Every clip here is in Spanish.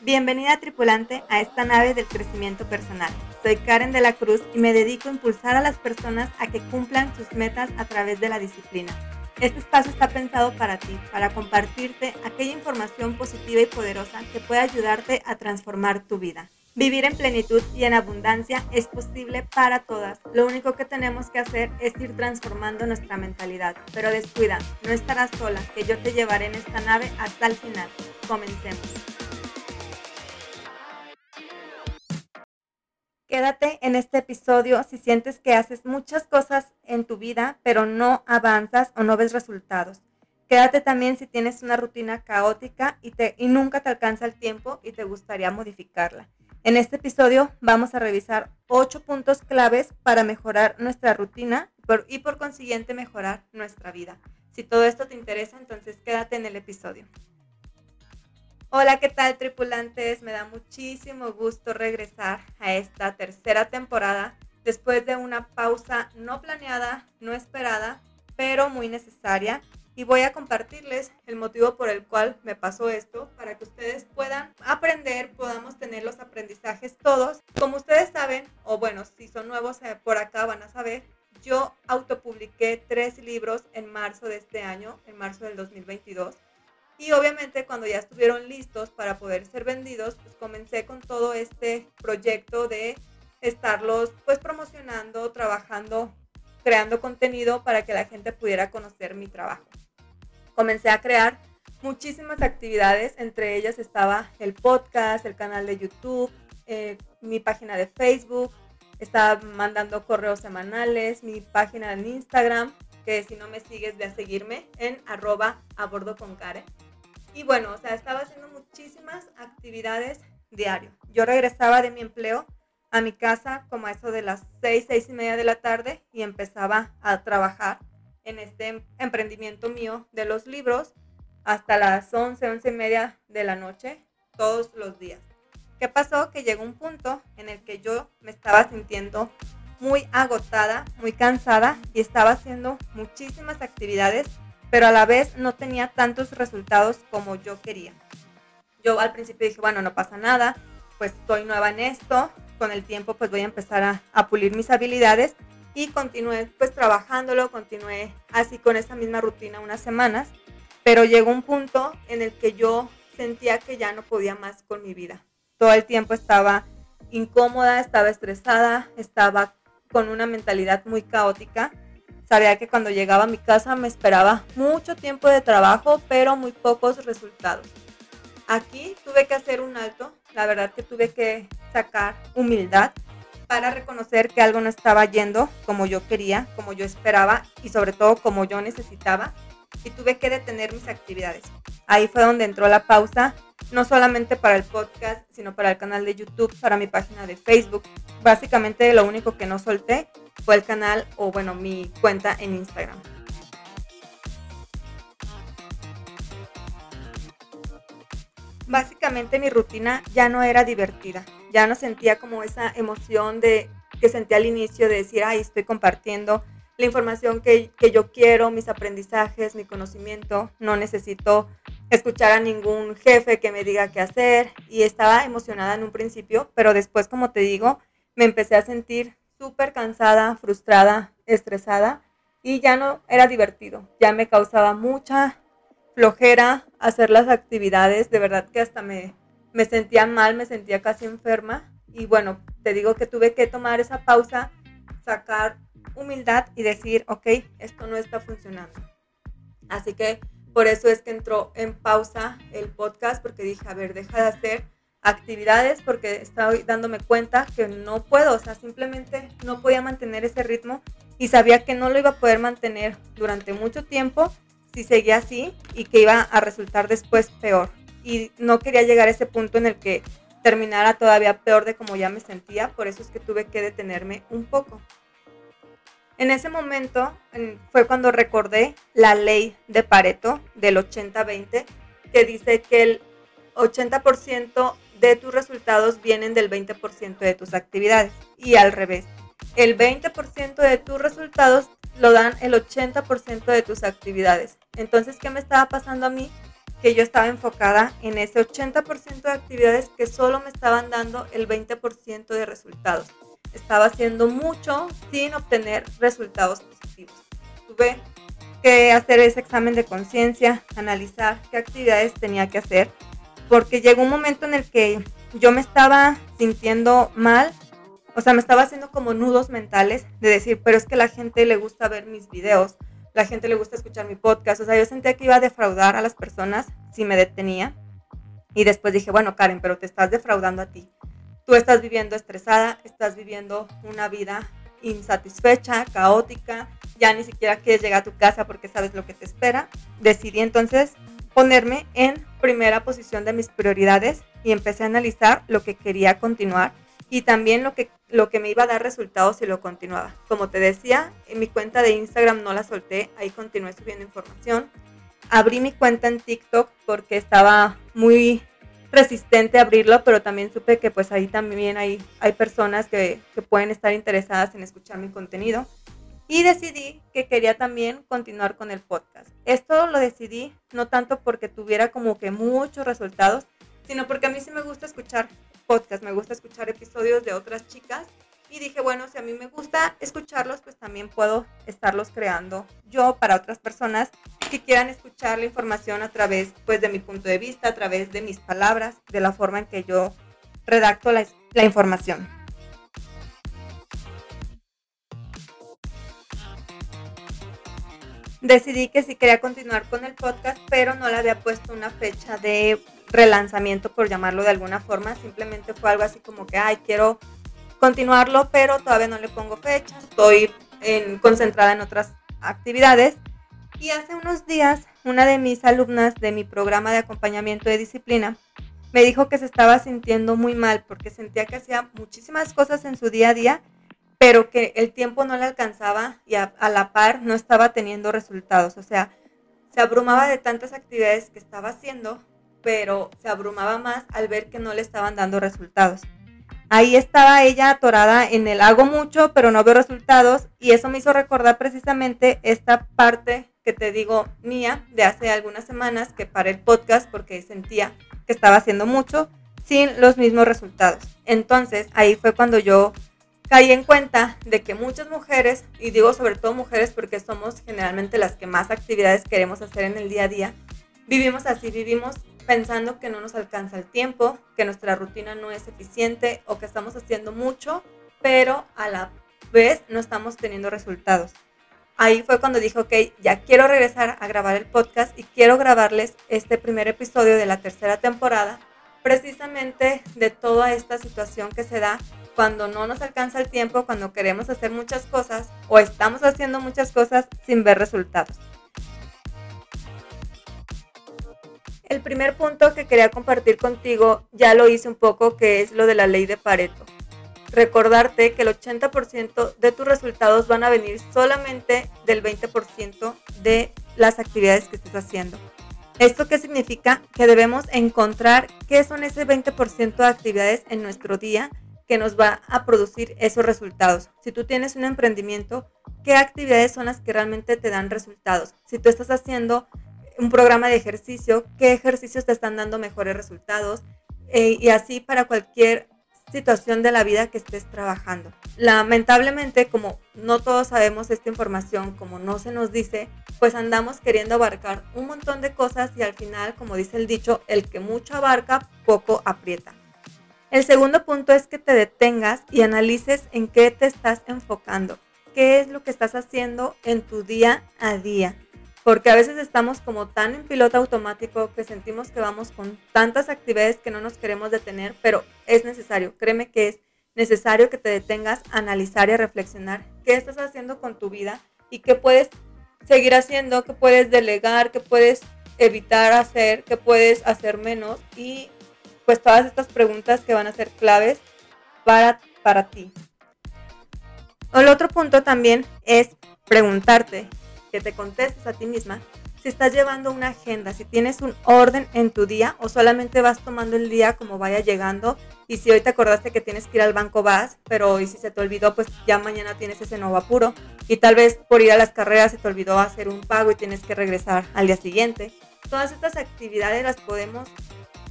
Bienvenida tripulante a esta nave del crecimiento personal. Soy Karen de la Cruz y me dedico a impulsar a las personas a que cumplan sus metas a través de la disciplina. Este espacio está pensado para ti, para compartirte aquella información positiva y poderosa que puede ayudarte a transformar tu vida. Vivir en plenitud y en abundancia es posible para todas. Lo único que tenemos que hacer es ir transformando nuestra mentalidad. Pero descuida, no estarás sola, que yo te llevaré en esta nave hasta el final. Comencemos. Quédate en este episodio si sientes que haces muchas cosas en tu vida, pero no avanzas o no ves resultados. Quédate también si tienes una rutina caótica y, te, y nunca te alcanza el tiempo y te gustaría modificarla. En este episodio vamos a revisar ocho puntos claves para mejorar nuestra rutina y por consiguiente mejorar nuestra vida. Si todo esto te interesa, entonces quédate en el episodio. Hola, ¿qué tal tripulantes? Me da muchísimo gusto regresar a esta tercera temporada después de una pausa no planeada, no esperada, pero muy necesaria. Y voy a compartirles el motivo por el cual me pasó esto, para que ustedes puedan aprender, podamos tener los aprendizajes todos. Como ustedes saben, o bueno, si son nuevos eh, por acá van a saber, yo autopubliqué tres libros en marzo de este año, en marzo del 2022 y obviamente cuando ya estuvieron listos para poder ser vendidos, pues comencé con todo este proyecto de estarlos pues promocionando, trabajando, creando contenido para que la gente pudiera conocer mi trabajo. Comencé a crear muchísimas actividades, entre ellas estaba el podcast, el canal de YouTube, eh, mi página de Facebook, estaba mandando correos semanales, mi página en Instagram, que si no me sigues ve a seguirme en arroba a con Karen. Y bueno, o sea, estaba haciendo muchísimas actividades diario. Yo regresaba de mi empleo a mi casa como a eso de las seis, seis y media de la tarde y empezaba a trabajar en este emprendimiento mío de los libros hasta las once, once y media de la noche todos los días. ¿Qué pasó? Que llegó un punto en el que yo me estaba sintiendo muy agotada, muy cansada y estaba haciendo muchísimas actividades pero a la vez no tenía tantos resultados como yo quería. Yo al principio dije, bueno, no pasa nada, pues estoy nueva en esto, con el tiempo pues voy a empezar a, a pulir mis habilidades y continué pues trabajándolo, continué así con esa misma rutina unas semanas, pero llegó un punto en el que yo sentía que ya no podía más con mi vida. Todo el tiempo estaba incómoda, estaba estresada, estaba con una mentalidad muy caótica Sabía que cuando llegaba a mi casa me esperaba mucho tiempo de trabajo, pero muy pocos resultados. Aquí tuve que hacer un alto, la verdad que tuve que sacar humildad para reconocer que algo no estaba yendo como yo quería, como yo esperaba y sobre todo como yo necesitaba y tuve que detener mis actividades. Ahí fue donde entró la pausa, no solamente para el podcast, sino para el canal de YouTube, para mi página de Facebook. Básicamente lo único que no solté fue el canal o bueno, mi cuenta en Instagram. Básicamente mi rutina ya no era divertida, ya no sentía como esa emoción de que sentí al inicio de decir, ay, estoy compartiendo la información que, que yo quiero, mis aprendizajes, mi conocimiento, no necesito escuchar a ningún jefe que me diga qué hacer y estaba emocionada en un principio, pero después, como te digo, me empecé a sentir súper cansada, frustrada, estresada y ya no era divertido, ya me causaba mucha flojera hacer las actividades, de verdad que hasta me, me sentía mal, me sentía casi enferma y bueno, te digo que tuve que tomar esa pausa, sacar humildad y decir, ok, esto no está funcionando. Así que por eso es que entró en pausa el podcast porque dije, a ver, deja de hacer actividades porque estaba dándome cuenta que no puedo, o sea, simplemente no podía mantener ese ritmo y sabía que no lo iba a poder mantener durante mucho tiempo si seguía así y que iba a resultar después peor. Y no quería llegar a ese punto en el que terminara todavía peor de como ya me sentía, por eso es que tuve que detenerme un poco. En ese momento fue cuando recordé la ley de Pareto del 80-20, que dice que el 80% de tus resultados vienen del 20% de tus actividades y al revés. El 20% de tus resultados lo dan el 80% de tus actividades. Entonces, ¿qué me estaba pasando a mí? que yo estaba enfocada en ese 80% de actividades que solo me estaban dando el 20% de resultados. Estaba haciendo mucho sin obtener resultados positivos. Tuve que hacer ese examen de conciencia, analizar qué actividades tenía que hacer, porque llegó un momento en el que yo me estaba sintiendo mal, o sea, me estaba haciendo como nudos mentales de decir, pero es que la gente le gusta ver mis videos, la gente le gusta escuchar mi podcast. O sea, yo sentía que iba a defraudar a las personas si me detenía. Y después dije, bueno, Karen, pero te estás defraudando a ti. Tú estás viviendo estresada, estás viviendo una vida insatisfecha, caótica, ya ni siquiera quieres llegar a tu casa porque sabes lo que te espera. Decidí entonces ponerme en primera posición de mis prioridades y empecé a analizar lo que quería continuar y también lo que, lo que me iba a dar resultados si lo continuaba. Como te decía, en mi cuenta de Instagram no la solté, ahí continué subiendo información. Abrí mi cuenta en TikTok porque estaba muy resistente a abrirlo, pero también supe que pues ahí también hay, hay personas que, que pueden estar interesadas en escuchar mi contenido. Y decidí que quería también continuar con el podcast. Esto lo decidí no tanto porque tuviera como que muchos resultados, sino porque a mí sí me gusta escuchar podcast, me gusta escuchar episodios de otras chicas y dije, bueno, si a mí me gusta escucharlos, pues también puedo estarlos creando yo para otras personas que quieran escuchar la información a través pues de mi punto de vista, a través de mis palabras, de la forma en que yo redacto la información. Decidí que sí quería continuar con el podcast, pero no le había puesto una fecha de relanzamiento, por llamarlo de alguna forma. Simplemente fue algo así como que, ay, quiero continuarlo, pero todavía no le pongo fecha. Estoy en, concentrada en otras actividades. Y hace unos días, una de mis alumnas de mi programa de acompañamiento de disciplina me dijo que se estaba sintiendo muy mal porque sentía que hacía muchísimas cosas en su día a día, pero que el tiempo no le alcanzaba y a, la par no estaba teniendo resultados. O sea, se abrumaba de tantas actividades que estaba haciendo pero se abrumaba más al ver que no le estaban dando resultados. Ahí estaba ella atorada en el hago mucho, pero no veo resultados y eso me hizo recordar precisamente esta parte que te digo mía de hace algunas semanas que paré el podcast porque sentía que estaba haciendo mucho sin los mismos resultados. Entonces ahí fue cuando yo caí en cuenta de que muchas mujeres, y digo sobre todo mujeres porque somos generalmente las que más actividades queremos hacer en el día a día, vivimos así, vivimos pensando que no nos alcanza el tiempo, que nuestra rutina no es eficiente o que estamos haciendo mucho, pero a la vez no estamos teniendo resultados. Ahí fue cuando dije, ok, ya quiero regresar a grabar el podcast y quiero grabarles este primer episodio de la tercera temporada, precisamente de toda esta situación que se da cuando no nos alcanza el tiempo, cuando queremos hacer muchas cosas o estamos haciendo muchas cosas sin ver resultados. El primer punto que quería compartir contigo ya lo hice un poco, que es lo de la ley de Pareto. Recordarte que el 80% de tus resultados van a venir solamente del 20% de las actividades que estés haciendo. ¿Esto qué significa? Que debemos encontrar qué son ese 20% de actividades en nuestro día que nos va a producir esos resultados. Si tú tienes un emprendimiento, ¿qué actividades son las que realmente te dan resultados? Si tú estás haciendo un programa de ejercicio, qué ejercicios te están dando mejores resultados eh, y así para cualquier situación de la vida que estés trabajando. Lamentablemente, como no todos sabemos esta información, como no se nos dice, pues andamos queriendo abarcar un montón de cosas y al final, como dice el dicho, el que mucho abarca, poco aprieta. El segundo punto es que te detengas y analices en qué te estás enfocando, qué es lo que estás haciendo en tu día a día porque a veces estamos como tan en piloto automático que sentimos que vamos con tantas actividades que no nos queremos detener, pero es necesario, créeme que es necesario que te detengas a analizar y a reflexionar qué estás haciendo con tu vida y qué puedes seguir haciendo, qué puedes delegar, qué puedes evitar hacer, qué puedes hacer menos y pues todas estas preguntas que van a ser claves para, para ti. El otro punto también es preguntarte, que te contestes a ti misma si estás llevando una agenda, si tienes un orden en tu día o solamente vas tomando el día como vaya llegando y si hoy te acordaste que tienes que ir al banco vas, pero hoy si se te olvidó pues ya mañana tienes ese nuevo apuro y tal vez por ir a las carreras se te olvidó hacer un pago y tienes que regresar al día siguiente. todas estas actividades las podemos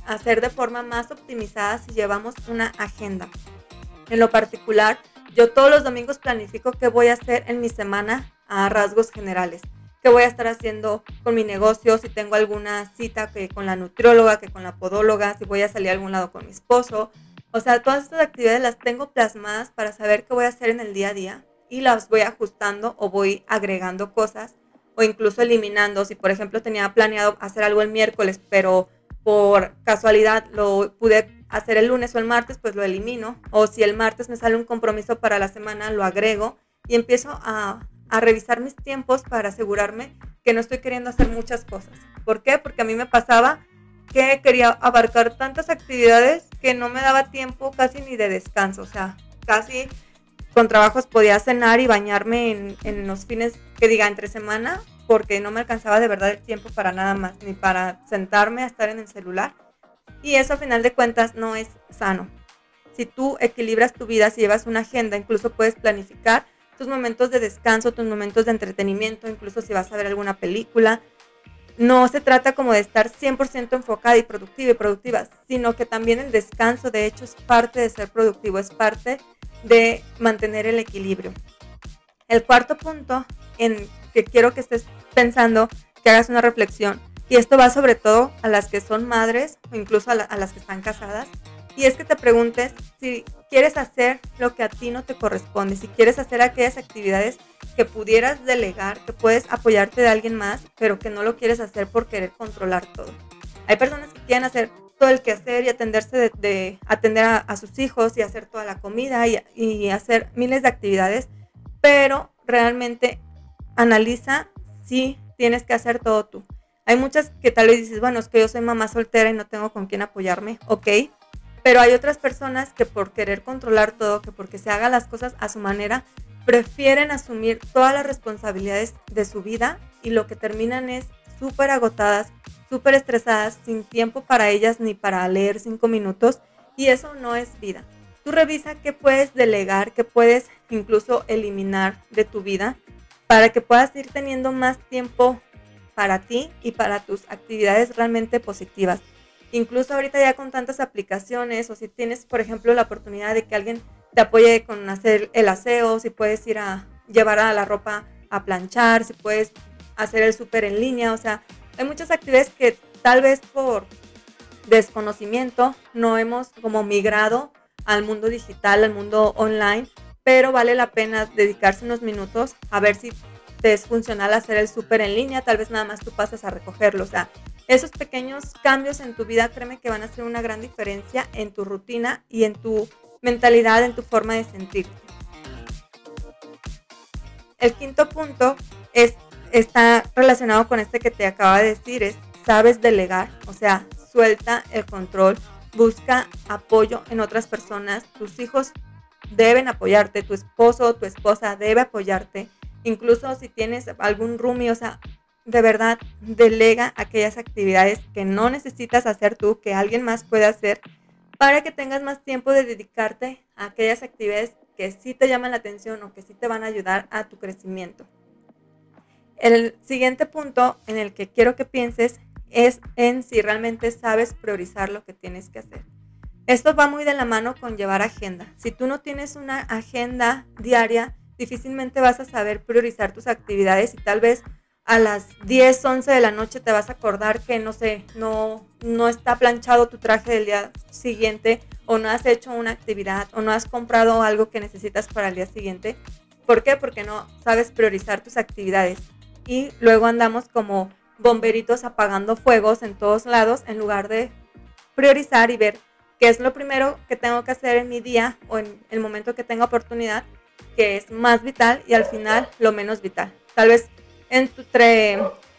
hacer de forma más optimizada si llevamos una agenda. En lo particular, yo todos los domingos planifico qué voy a hacer en mi semana a rasgos generales. Qué voy a estar haciendo con mi negocio, si tengo alguna cita que con la nutrióloga, que con la podóloga, si voy a salir a algún lado con mi esposo. O sea, todas estas actividades las tengo plasmadas para saber qué voy a hacer en el día a día y las voy ajustando o voy agregando cosas o incluso eliminando. Si por ejemplo tenía planeado hacer algo el miércoles, pero por casualidad lo pude hacer el lunes o el martes, pues lo elimino. O si el martes me sale un compromiso para la semana, lo agrego y empiezo a, a revisar mis tiempos para asegurarme que no estoy queriendo hacer muchas cosas. ¿Por qué? Porque a mí me pasaba que quería abarcar tantas actividades que no me daba tiempo casi ni de descanso. O sea, casi con trabajos podía cenar y bañarme en, en los fines que diga entre semana porque no me alcanzaba de verdad el tiempo para nada más, ni para sentarme a estar en el celular y eso a final de cuentas no es sano. Si tú equilibras tu vida, si llevas una agenda, incluso puedes planificar tus momentos de descanso, tus momentos de entretenimiento, incluso si vas a ver alguna película. No se trata como de estar 100% enfocada y productiva y productiva, sino que también el descanso, de hecho, es parte de ser productivo, es parte de mantener el equilibrio. El cuarto punto en que quiero que estés pensando, que hagas una reflexión, y esto va sobre todo a las que son madres o incluso a, las que están casadas. Y es que te preguntes si quieres hacer lo que a ti no te corresponde, si quieres hacer aquellas actividades que pudieras delegar, que puedes apoyarte de alguien más, pero que no lo quieres hacer por querer controlar todo. Hay personas que quieren hacer todo el quehacer y atenderse de, atender a, sus hijos y hacer toda la comida y, y hacer miles de actividades, pero realmente analiza si tienes que hacer todo tú. Hay muchas que tal vez dices, bueno, es que yo soy mamá soltera y no tengo con quién apoyarme, ok. Pero hay otras personas que por querer controlar todo, que porque se hagan las cosas a su manera, prefieren asumir todas las responsabilidades de su vida y lo que terminan es súper agotadas, súper estresadas, sin tiempo para ellas ni para leer cinco minutos y eso no es vida. Tú revisa qué puedes delegar, qué puedes incluso eliminar de tu vida para que puedas ir teniendo más tiempo para ti y para tus actividades realmente positivas. Incluso ahorita ya con tantas aplicaciones o si tienes, por ejemplo, la oportunidad de que alguien te apoye con hacer el aseo, si puedes ir a llevar a la ropa a planchar, si puedes hacer el súper en línea, o sea, hay muchas actividades que tal vez por desconocimiento no hemos como migrado al mundo digital, al mundo online, pero vale la pena dedicarse unos minutos a ver si te es funcional hacer el súper en línea, tal vez nada más tú pasas a recogerlo. O sea, esos pequeños cambios en tu vida, créeme que van a hacer una gran diferencia en tu rutina y en tu mentalidad, en tu forma de sentirte. El quinto punto es, está relacionado con este que te acaba de decir, es sabes delegar, o sea, suelta el control, busca apoyo en otras personas, tus hijos deben apoyarte, tu esposo o tu esposa debe apoyarte incluso si tienes algún roomie, o sea, de verdad, delega aquellas actividades que no necesitas hacer tú, que alguien más puede hacer, para que tengas más tiempo de dedicarte a aquellas actividades que sí te llaman la atención o que sí te van a ayudar a tu crecimiento. El siguiente punto en el que quiero que pienses es en si realmente sabes priorizar lo que tienes que hacer. Esto va muy de la mano con llevar agenda. Si tú no tienes una agenda diaria, difícilmente vas a saber priorizar tus actividades y tal vez a las 10, 11 de la noche te vas a acordar que no sé, no, no está planchado tu traje del día siguiente o no has hecho una actividad o no has comprado algo que necesitas para el día siguiente. ¿Por qué? Porque no sabes priorizar tus actividades. Y luego andamos como bomberitos apagando fuegos en todos lados en lugar de priorizar y ver qué es lo primero que tengo que hacer en mi día o en el momento que tenga oportunidad que es más vital y al final lo menos vital. Tal vez en tu,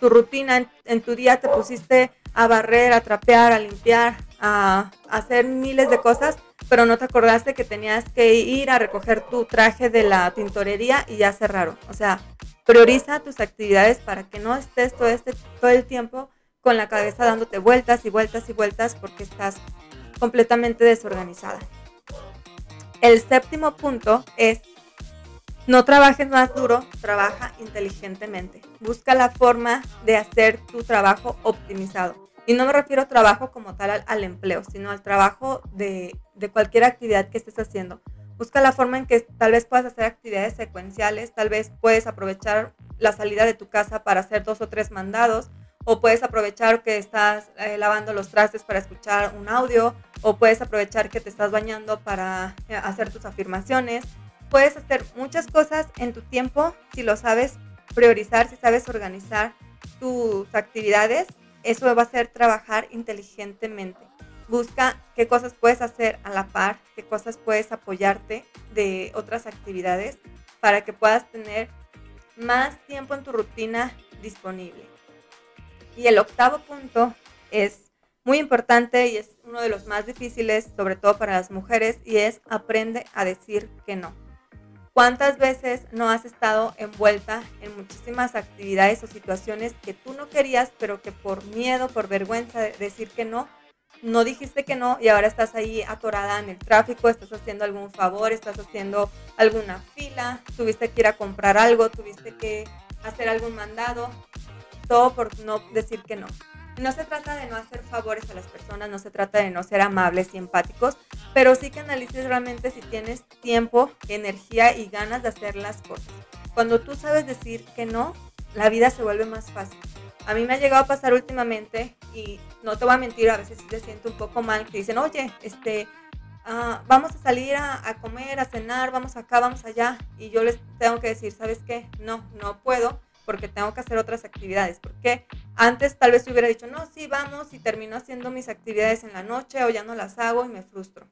tu rutina, en, tu día te pusiste a barrer, a trapear, a limpiar, a, hacer miles de cosas, pero no te acordaste que tenías que ir a recoger tu traje de la tintorería y ya cerraron. O sea, prioriza tus actividades para que no estés todo, este, todo el tiempo con la cabeza dándote vueltas y vueltas y vueltas porque estás completamente desorganizada. El séptimo punto es No trabajes más duro, trabaja inteligentemente. Busca la forma de hacer tu trabajo optimizado. Y no me refiero a trabajo como tal al, empleo, sino al trabajo de, de cualquier actividad que estés haciendo. Busca la forma en que tal vez puedas hacer actividades secuenciales, tal vez puedes aprovechar la salida de tu casa para hacer dos o tres mandados, o puedes aprovechar que estás eh, lavando los trastes para escuchar un audio, o puedes aprovechar que te estás bañando para eh, hacer tus afirmaciones. Puedes hacer muchas cosas en tu tiempo si lo sabes priorizar, si sabes organizar tus actividades. Eso va a ser trabajar inteligentemente. Busca qué cosas puedes hacer a la par, qué cosas puedes apoyarte de otras actividades para que puedas tener más tiempo en tu rutina disponible. Y el octavo punto es muy importante y es uno de los más difíciles, sobre todo para las mujeres, y es aprende a decir que no. ¿Cuántas veces no has estado envuelta en muchísimas actividades o situaciones que tú no querías, pero que por miedo, por vergüenza de decir que no, no dijiste que no y ahora estás ahí atorada en el tráfico, estás haciendo algún favor, estás haciendo alguna fila, tuviste que ir a comprar algo, tuviste que hacer algún mandado, todo por no decir que no. No se trata de no hacer favores a las personas, no se trata de no ser amables y empáticos, pero sí que analices realmente si tienes tiempo, energía y ganas de hacer las cosas. Cuando tú sabes decir que no, la vida se vuelve más fácil. A mí me ha llegado a pasar últimamente y no te voy a mentir, a veces te siento un poco mal, que dicen, oye, este, ah, vamos a salir a, a, comer, a cenar, vamos acá, vamos allá. Y yo les tengo que decir, ¿sabes qué? No, no puedo porque tengo que hacer otras actividades. Porque antes tal vez hubiera dicho, no, sí, vamos y termino haciendo mis actividades en la noche o ya no las hago y me frustro.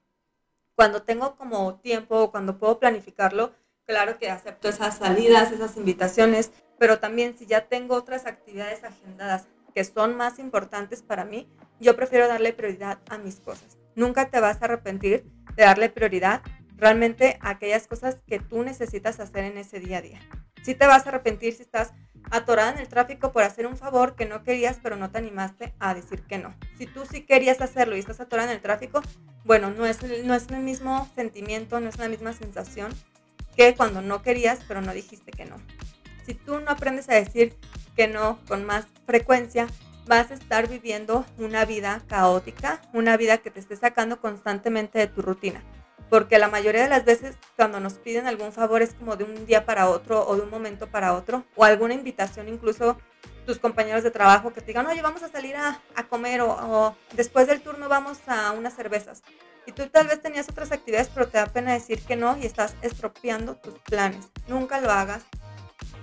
Cuando tengo como tiempo o cuando puedo planificarlo, claro que acepto esas salidas, esas invitaciones, pero también si ya tengo otras actividades agendadas que son más importantes para mí, yo prefiero darle prioridad a mis cosas. Nunca te vas a arrepentir de darle prioridad realmente a aquellas cosas que tú necesitas hacer en ese día a día. Si te vas a arrepentir si estás atorada en el tráfico por hacer un favor que no querías, pero no te animaste a decir que no. Si tú sí querías hacerlo y estás atorada en el tráfico, bueno, no es, no es el mismo sentimiento, no es la misma sensación que cuando no querías, pero no dijiste que no. Si tú no aprendes a decir que no con más frecuencia, vas a estar viviendo una vida caótica, una vida que te esté sacando constantemente de tu rutina. Porque la mayoría de las veces cuando nos piden algún favor es como de un día para otro o de un momento para otro, o alguna invitación incluso tus compañeros de trabajo que te digan, oye, vamos a salir a, comer o, o, después del turno vamos a unas cervezas. Y tú tal vez tenías otras actividades, pero te da pena decir que no y estás estropeando tus planes. Nunca lo hagas.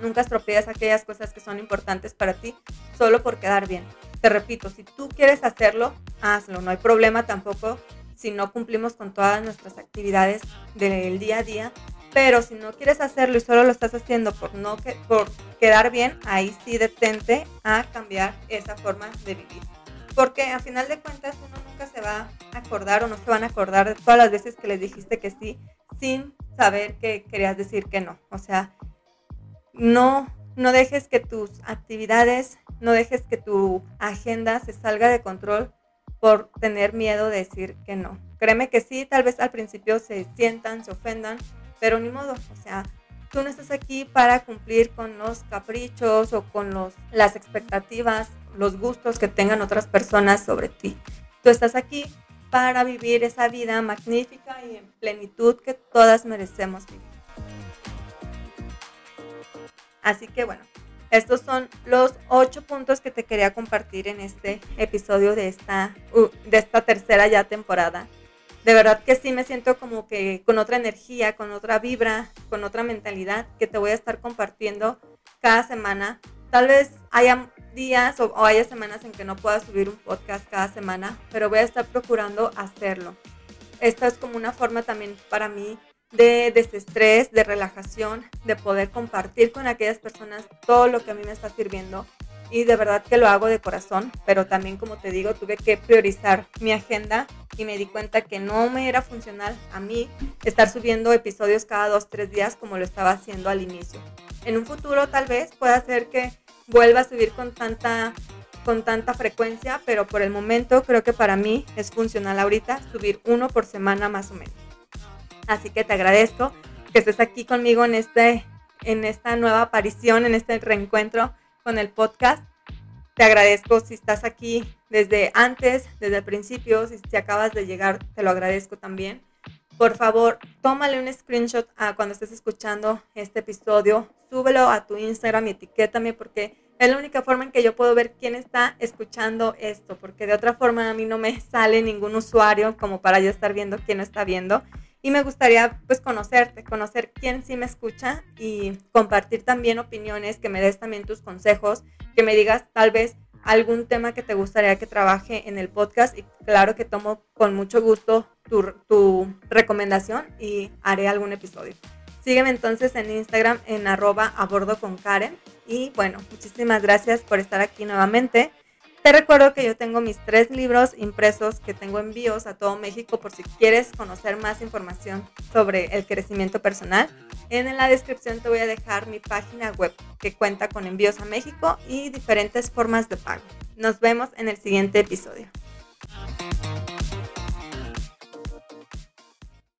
Nunca estropeas aquellas cosas que son importantes para ti solo por quedar bien. Te repito, si tú quieres hacerlo, hazlo. No hay problema tampoco si no cumplimos con todas nuestras actividades del día a día. Pero si no quieres hacerlo y solo lo estás haciendo por, no por quedar bien, ahí sí detente a cambiar esa forma de vivir porque a final de cuentas uno nunca se va a acordar o no se van a acordar de todas las veces que les dijiste que sí sin saber que querías decir que no. O sea, no, no dejes que tus actividades, no dejes que tu agenda se salga de control por tener miedo de decir que no. Créeme que sí, tal vez al principio se sientan, se ofendan, pero ni modo, o sea, tú no estás aquí para cumplir con los caprichos o con los, las expectativas los gustos que tengan otras personas sobre ti. Tú estás aquí para vivir esa vida magnífica y en plenitud que todas merecemos vivir. Así que bueno, estos son los ocho puntos que te quería compartir en este episodio de esta, de esta tercera ya temporada. De verdad que sí me siento como que con otra energía, con otra vibra, con otra mentalidad que te voy a estar compartiendo cada semana. Tal vez haya días o, haya semanas en que no pueda subir un podcast cada semana, pero voy a estar procurando hacerlo. Esta es como una forma también para mí de desestrés, de relajación, de poder compartir con aquellas personas todo lo que a mí me está sirviendo. Y de verdad que lo hago de corazón, pero también como te digo, tuve que priorizar mi agenda y me di cuenta que no me era funcional a mí estar subiendo episodios cada dos, tres días como lo estaba haciendo al inicio. En un futuro tal vez pueda ser que vuelva a subir con tanta, con tanta frecuencia, pero por el momento creo que para mí es funcional ahorita subir uno por semana más o menos. Así que te agradezco que estés aquí conmigo en, este, en esta nueva aparición, en este reencuentro con el podcast. Te agradezco si estás aquí desde antes, desde el principio, si, si acabas de llegar, te lo agradezco también. Por favor, tómale un screenshot a cuando estés escuchando este episodio, súbelo a tu Instagram y etiquétame porque es la única forma en que yo puedo ver quién está escuchando esto, porque de otra forma a mí no me sale ningún usuario como para yo estar viendo quién está viendo. Y me gustaría pues conocerte, conocer quién sí me escucha y compartir también opiniones, que me des también tus consejos, que me digas tal vez algún tema que te gustaría que trabaje en el podcast y claro que tomo con mucho gusto tu, tu recomendación y haré algún episodio. Sígueme entonces en Instagram en arroba a bordo con Karen. Y bueno, muchísimas gracias por estar aquí nuevamente. Te recuerdo que yo tengo mis tres libros impresos que tengo envíos a todo México por si quieres conocer más información sobre el crecimiento personal. En la descripción te voy a dejar mi página web que cuenta con envíos a México y diferentes formas de pago. Nos vemos en el siguiente episodio.